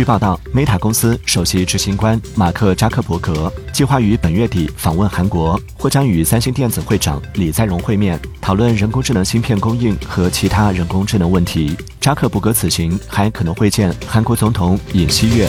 据报道，Meta 公司首席执行官马克扎克伯格计划于本月底访问韩国，或将与三星电子会长李在镕会面，讨论人工智能芯片供应和其他人工智能问题。扎克伯格此行还可能会见韩国总统尹锡悦。